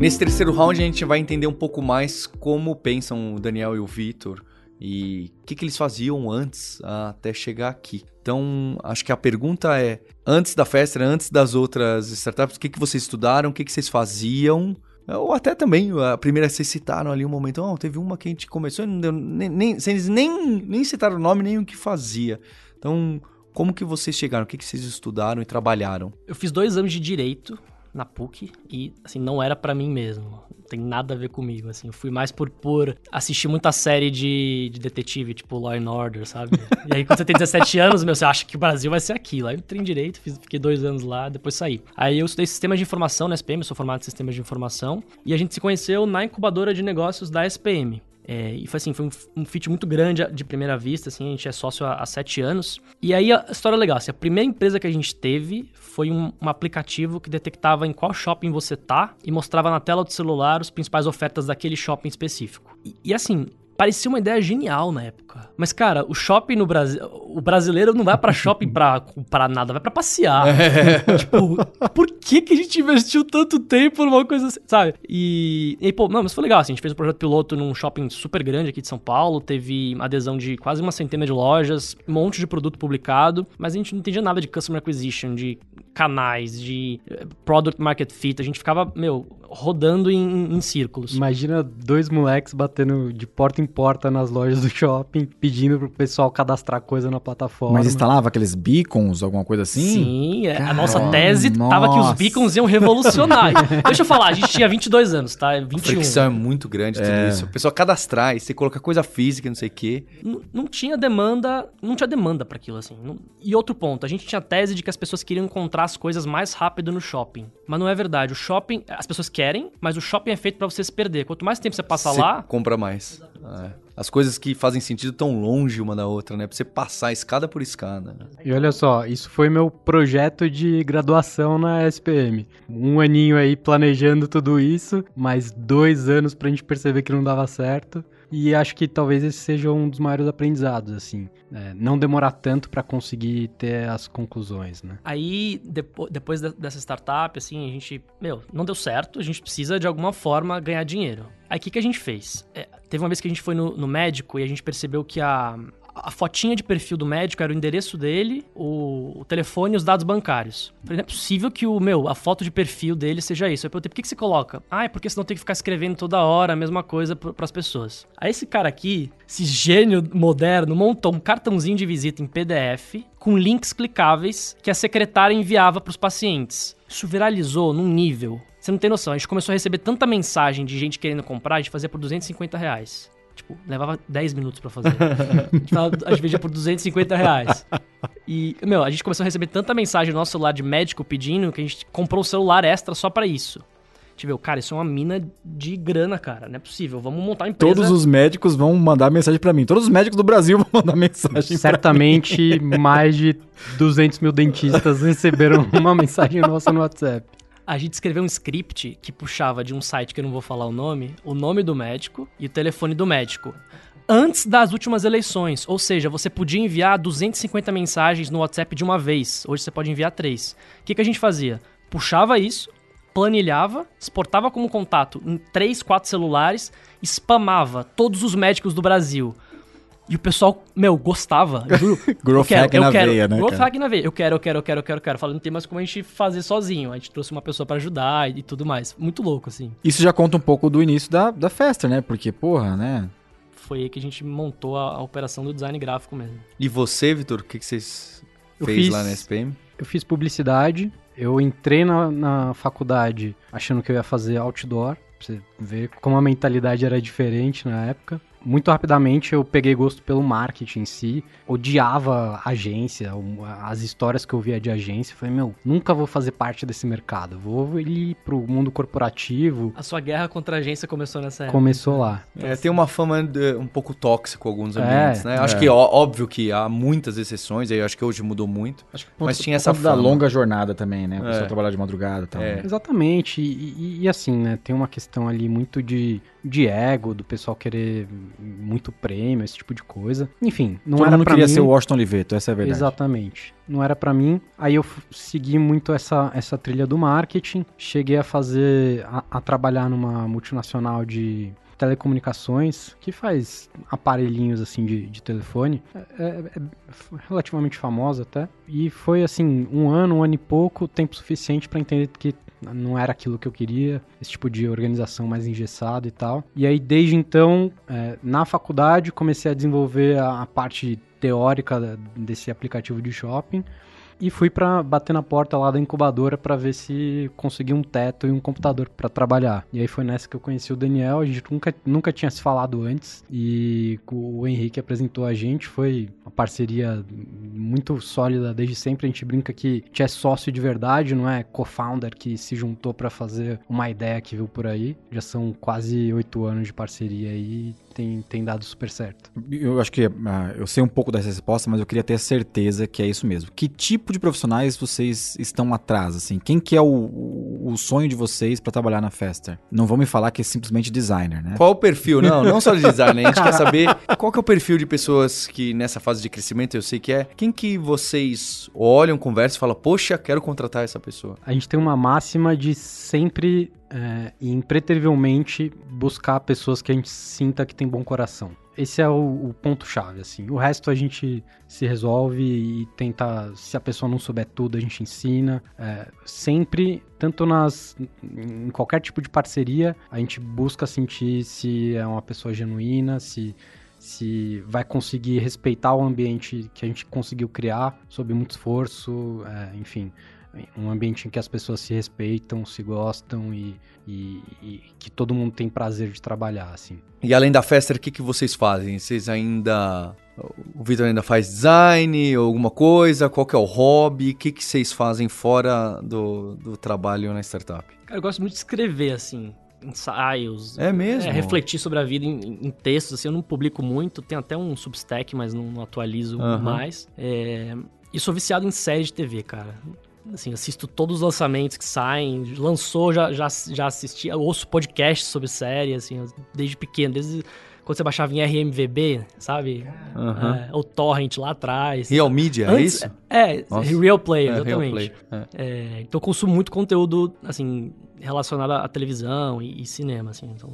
Nesse terceiro round a gente vai entender um pouco mais como pensam o Daniel e o Vitor e o que, que eles faziam antes até chegar aqui. Então, acho que a pergunta é: antes da festa, antes das outras startups, o que, que vocês estudaram, o que, que vocês faziam? Ou até também, a primeira vocês citaram ali um momento, oh, teve uma que a gente começou e não deu, nem, nem, nem, nem citaram o nome nem o que fazia. Então, como que vocês chegaram? O que, que vocês estudaram e trabalharam? Eu fiz dois anos de Direito na PUC e, assim, não era para mim mesmo. Não tem nada a ver comigo, assim. Eu fui mais por, por assistir muita série de, de detetive, tipo Law and Order, sabe? e aí, quando você tem 17 anos, meu, você acha que o Brasil vai ser aquilo. Aí eu entrei em Direito, fiz, fiquei dois anos lá, depois saí. Aí eu estudei Sistemas de Informação na SPM, sou formado em Sistemas de Informação. E a gente se conheceu na incubadora de negócios da SPM. É, e foi assim, foi um, um fit muito grande de primeira vista, assim, a gente é sócio há, há sete anos. E aí a história é legal, assim, a primeira empresa que a gente teve foi um, um, aplicativo que detectava em qual shopping você tá e mostrava na tela do celular as principais ofertas daquele shopping específico. E, e assim, parecia uma ideia genial na época. Mas, cara, o shopping no Brasil. O brasileiro não vai para shopping pra comprar nada, vai para passear. É. Tipo, por que, que a gente investiu tanto tempo numa coisa assim, sabe? E, e, pô, não, mas foi legal, assim, a gente fez um projeto piloto num shopping super grande aqui de São Paulo, teve adesão de quase uma centena de lojas, um monte de produto publicado, mas a gente não entendia nada de customer acquisition, de canais, de eh, product market fit. A gente ficava, meu, rodando em, em círculos. Imagina dois moleques batendo de porta em porta nas lojas do shopping, pedindo pro pessoal cadastrar coisa na plataforma. Mas instalava aqueles beacons, alguma coisa assim? Sim, Caramba, é, a nossa tese nossa. tava que os beacons iam revolucionar. Deixa eu falar, a gente tinha 22 anos, tá? 21. A fricção é muito grande tudo é. isso. O pessoal cadastrar e você colocar coisa física, não sei o quê. Não, não tinha demanda, não tinha demanda para aquilo, assim. Não... E outro ponto, a gente tinha a tese de que as pessoas queriam encontrar as coisas mais rápido no shopping. Mas não é verdade. O shopping, as pessoas querem, mas o shopping é feito para você se perder. Quanto mais tempo você passa você lá. compra mais. É. As coisas que fazem sentido tão longe uma da outra, né? Pra você passar escada por escada. Né? E olha só, isso foi meu projeto de graduação na SPM. Um aninho aí planejando tudo isso, mais dois anos pra gente perceber que não dava certo. E acho que talvez esse seja um dos maiores aprendizados, assim. É, não demorar tanto para conseguir ter as conclusões, né? Aí, depo depois dessa startup, assim, a gente, meu, não deu certo, a gente precisa de alguma forma ganhar dinheiro. Aí o que, que a gente fez? É, teve uma vez que a gente foi no, no médico e a gente percebeu que a, a fotinha de perfil do médico era o endereço dele, o, o telefone e os dados bancários. Falei, não é possível que o meu, a foto de perfil dele seja isso. Eu perguntei, por que, que você coloca? Ah, é porque senão tem que ficar escrevendo toda hora a mesma coisa para as pessoas. Aí esse cara aqui, esse gênio moderno, montou um cartãozinho de visita em PDF com links clicáveis que a secretária enviava para os pacientes. Isso viralizou num nível Você não tem noção. A gente começou a receber tanta mensagem de gente querendo comprar, a gente fazia por 250 reais. Tipo, levava 10 minutos pra fazer. a gente fala- a gente vendia por 250 reais. E, meu, a gente começou a receber tanta mensagem no nosso celular de médico pedindo que a gente comprou um celular extra só pra isso. A gente viu, cara, isso é uma mina de grana, cara. Não é possível. Vamos montar uma empresa. Todos os médicos vão mandar mensagem pra mim. Todos os médicos do Brasil vão mandar mensagem pra Certamente mais de 200 mil dentistas receberam uma mensagem nossa no WhatsApp. A gente escreveu um script que puxava de um site que eu não vou falar o nome, o nome do médico e o telefone do médico. Antes das últimas eleições. Ou seja, você podia enviar 250 mensagens no WhatsApp de uma vez. Hoje você pode enviar três. O que, que a gente fazia? Puxava isso, planilhava, exportava como contato em três, quatro celulares, spamava todos os médicos do Brasil. E o pessoal, meu, gostava. Juro. Growth eu quero, eu na quero. veia, né, Growth cara? hack na veia. Eu quero, eu quero, eu quero, eu quero, eu quero. Falando, não tem mais como a gente fazer sozinho. A gente trouxe uma pessoa pra ajudar e, e tudo mais. Muito louco, assim. Isso já conta um pouco do início da, da festa, né? Porque, porra, né? Foi aí que a gente montou a, a operação do design gráfico mesmo. E você, Vitor, o que, que vocês Eu fez fiz- lá na SPM? Eu fiz publicidade, eu entrei na, na faculdade achando que eu ia fazer outdoor, pra você ver como a mentalidade era diferente na época. Muito rapidamente eu peguei gosto pelo marketing em si, odiava a agência, as histórias que eu via de agência. Falei, meu, nunca vou fazer parte desse mercado, vou ir pro mundo corporativo. A sua guerra contra a agência começou nessa época. Começou lá. É, tem uma fama de- um pouco tóxico em alguns É, ambientes, né? Acho é. que ó, óbvio que há muitas exceções, aí acho que hoje mudou muito. Acho que Mas por tinha essa conta da fama. longa jornada também, né? O É. pessoal trabalhar de madrugada e tal. É. né? Exatamente, e, e- e assim, né, tem uma questão ali muito de, de ego, do pessoal querer muito prêmio, esse tipo de coisa. Enfim, não Todo era mundo pra queria mim. ser o Washington Oliveto, essa é a verdade. Exatamente. Não era pra mim. Aí eu segui muito essa, essa trilha do marketing. Cheguei a fazer, a, a trabalhar numa multinacional de telecomunicações que faz aparelhinhos assim de, de telefone. É, é- é relativamente famosa até. E foi assim, um ano, um ano e pouco, tempo suficiente pra entender que não era aquilo que eu queria, esse tipo de organização mais engessada e tal. E aí, desde então, é, na faculdade, comecei a desenvolver a, a parte teórica desse aplicativo de shopping e fui pra bater na porta lá da incubadora pra ver se conseguia um teto e um computador pra trabalhar. E aí foi nessa que eu conheci o Daniel, a gente nunca, nunca tinha se falado antes. E o Henrique apresentou a gente, foi uma parceria muito sólida desde sempre, a gente brinca que a gente é sócio de verdade, não é co-founder que se juntou pra fazer uma ideia que viu por aí. Já são quase oito anos de parceria aí tem, tem dado super certo. Eu acho que ah, eu sei um pouco dessa resposta, mas eu queria ter certeza que é isso mesmo. Que tipo de profissionais vocês estão atrás, assim? Quem que é o, o- sonho de vocês pra trabalhar na Fester? Não vão me falar que é simplesmente designer, né? Qual o perfil? Não, não só de design, a gente quer saber qual que é o perfil de pessoas que nessa fase de crescimento, eu sei que é, quem que vocês olham, conversam e falam, poxa, quero contratar essa pessoa. A gente tem uma máxima de sempre é, e impreterivelmente buscar pessoas que a gente sinta que tem bom coração. Esse é o, o ponto-chave, assim. O resto a gente se resolve e tenta, se a pessoa não souber tudo, a gente ensina. É, sempre, tanto nas em qualquer tipo de parceria, a gente busca sentir se é uma pessoa genuína, se se vai conseguir respeitar o ambiente que a gente conseguiu criar sob muito esforço, é, enfim um ambiente em que as pessoas se respeitam, se gostam e, e- e que todo mundo tem prazer de trabalhar, assim. E além da Fester, o que, que vocês fazem? Vocês ainda... O Vitor ainda faz design, alguma coisa? Qual que é o hobby? O que, que vocês fazem fora do, do trabalho na startup? Cara, eu gosto muito de escrever, assim, ensaios. É mesmo? É, refletir sobre a vida em, em textos, assim, eu não publico muito, tenho até um Substack, mas não, não atualizo Aham. mais. É, e sou viciado em série de TV, cara. Assim, assisto todos os lançamentos que saem, lançou, já, já, já assisti, eu ouço podcasts sobre série, assim, desde pequeno, desde quando você baixava em RMVB, sabe? Aham. É, ou Torrent lá atrás. Real Media, é Antes- isso? É, Nossa. Real Play, É, Real exatamente. Play, é. É, então eu consumo muito conteúdo, assim, relacionado à televisão e, e cinema, assim, então,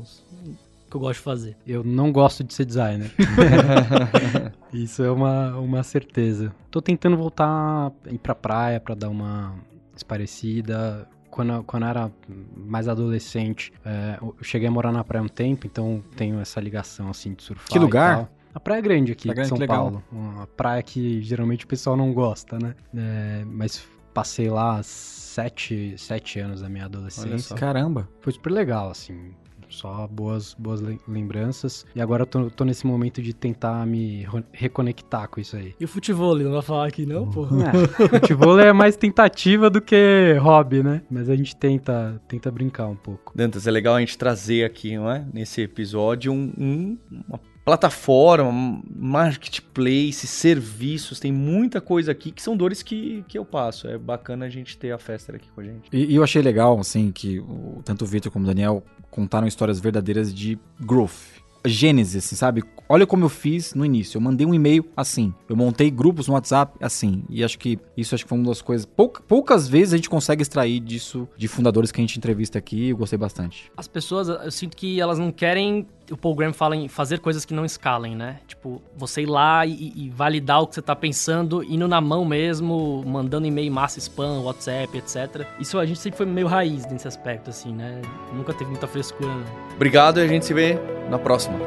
que eu gosto de fazer. Eu não gosto de ser designer. Isso é uma, uma certeza. Tô tentando voltar a ir pra praia pra dar uma esparecida. Quando, eu- quando eu era mais adolescente, é, eu cheguei a morar na praia um tempo, então tenho essa ligação assim de surfar. Que lugar? e tal. A praia é grande aqui Praia de Grande, São. Paulo. Uma praia que geralmente o pessoal não gosta, né? É, mas passei lá sete, sete anos da minha adolescência. Caramba. Foi super legal, assim. Só boas, boas lem- lembranças. E agora eu tô, tô nesse momento de tentar me reconectar com isso aí. E o futebol, não vai falar aqui não, pô? É, futebol é mais tentativa do que hobby, né? Mas a gente tenta, tenta brincar um pouco. Dantas, é legal a gente trazer aqui, não é? Nesse episódio, um, um- uma plataforma, marketplace, serviços, tem muita coisa aqui que são dores que, que eu passo. É bacana a gente ter a Fester aqui com a gente. E, e eu achei legal, assim, que o- tanto o Victor como o Daniel contaram histórias verdadeiras de growth. Gênese, assim, sabe? Olha como eu fiz no início. Eu mandei um e-mail assim. Eu montei grupos no WhatsApp assim. E acho que isso acho que foi uma das coisas. pouca- poucas vezes a gente consegue extrair disso de fundadores que a gente entrevista aqui. Eu gostei bastante. As pessoas, eu sinto que elas não querem. O Paul Graham fala em fazer coisas que não escalem, né? Tipo, você ir lá e, e validar o que você tá pensando, indo na mão mesmo, mandando e-mail massa spam, WhatsApp, etc. Isso a gente sempre foi meio raiz nesse aspecto, assim, né? Nunca teve muita frescura, não. Obrigado e a gente se vê na próxima.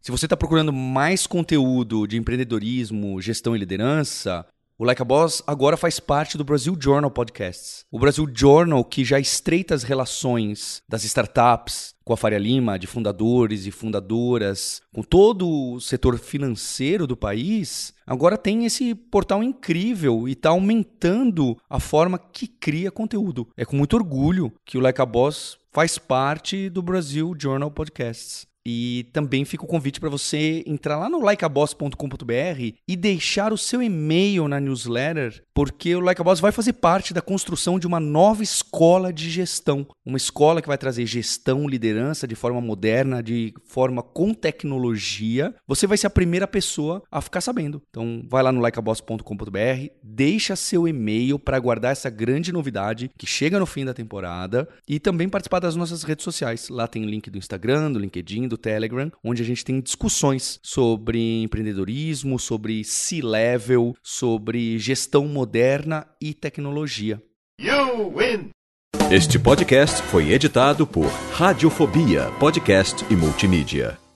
Se você está procurando mais conteúdo de empreendedorismo, gestão e liderança, o Like a Boss agora faz parte do Brasil Journal Podcasts. O Brasil Journal, que já estreita as relações das startups com a Faria Lima, de fundadores e fundadoras, com todo o setor financeiro do país, agora tem esse portal incrível e está aumentando a forma que cria conteúdo. É com muito orgulho que o Like a Boss faz parte do Brasil Journal Podcasts. E também fica o convite para você entrar lá no likeaboss.com.br e deixar o seu e-mail na newsletter, porque o Like a Boss vai fazer parte da construção de uma nova escola de gestão. Uma escola que vai trazer gestão, liderança de forma moderna, de forma com tecnologia. Você vai ser a primeira pessoa a ficar sabendo. Então, vai lá no likeaboss.com.br, deixa seu e-mail para aguardar essa grande novidade que chega no fim da temporada e também participar das nossas redes sociais. Lá tem o link do Instagram, do LinkedIn, do Telegram, onde a gente tem discussões sobre empreendedorismo, sobre C-level, sobre gestão moderna e tecnologia. You win! Este podcast foi editado por Radiofobia, podcast e multimídia.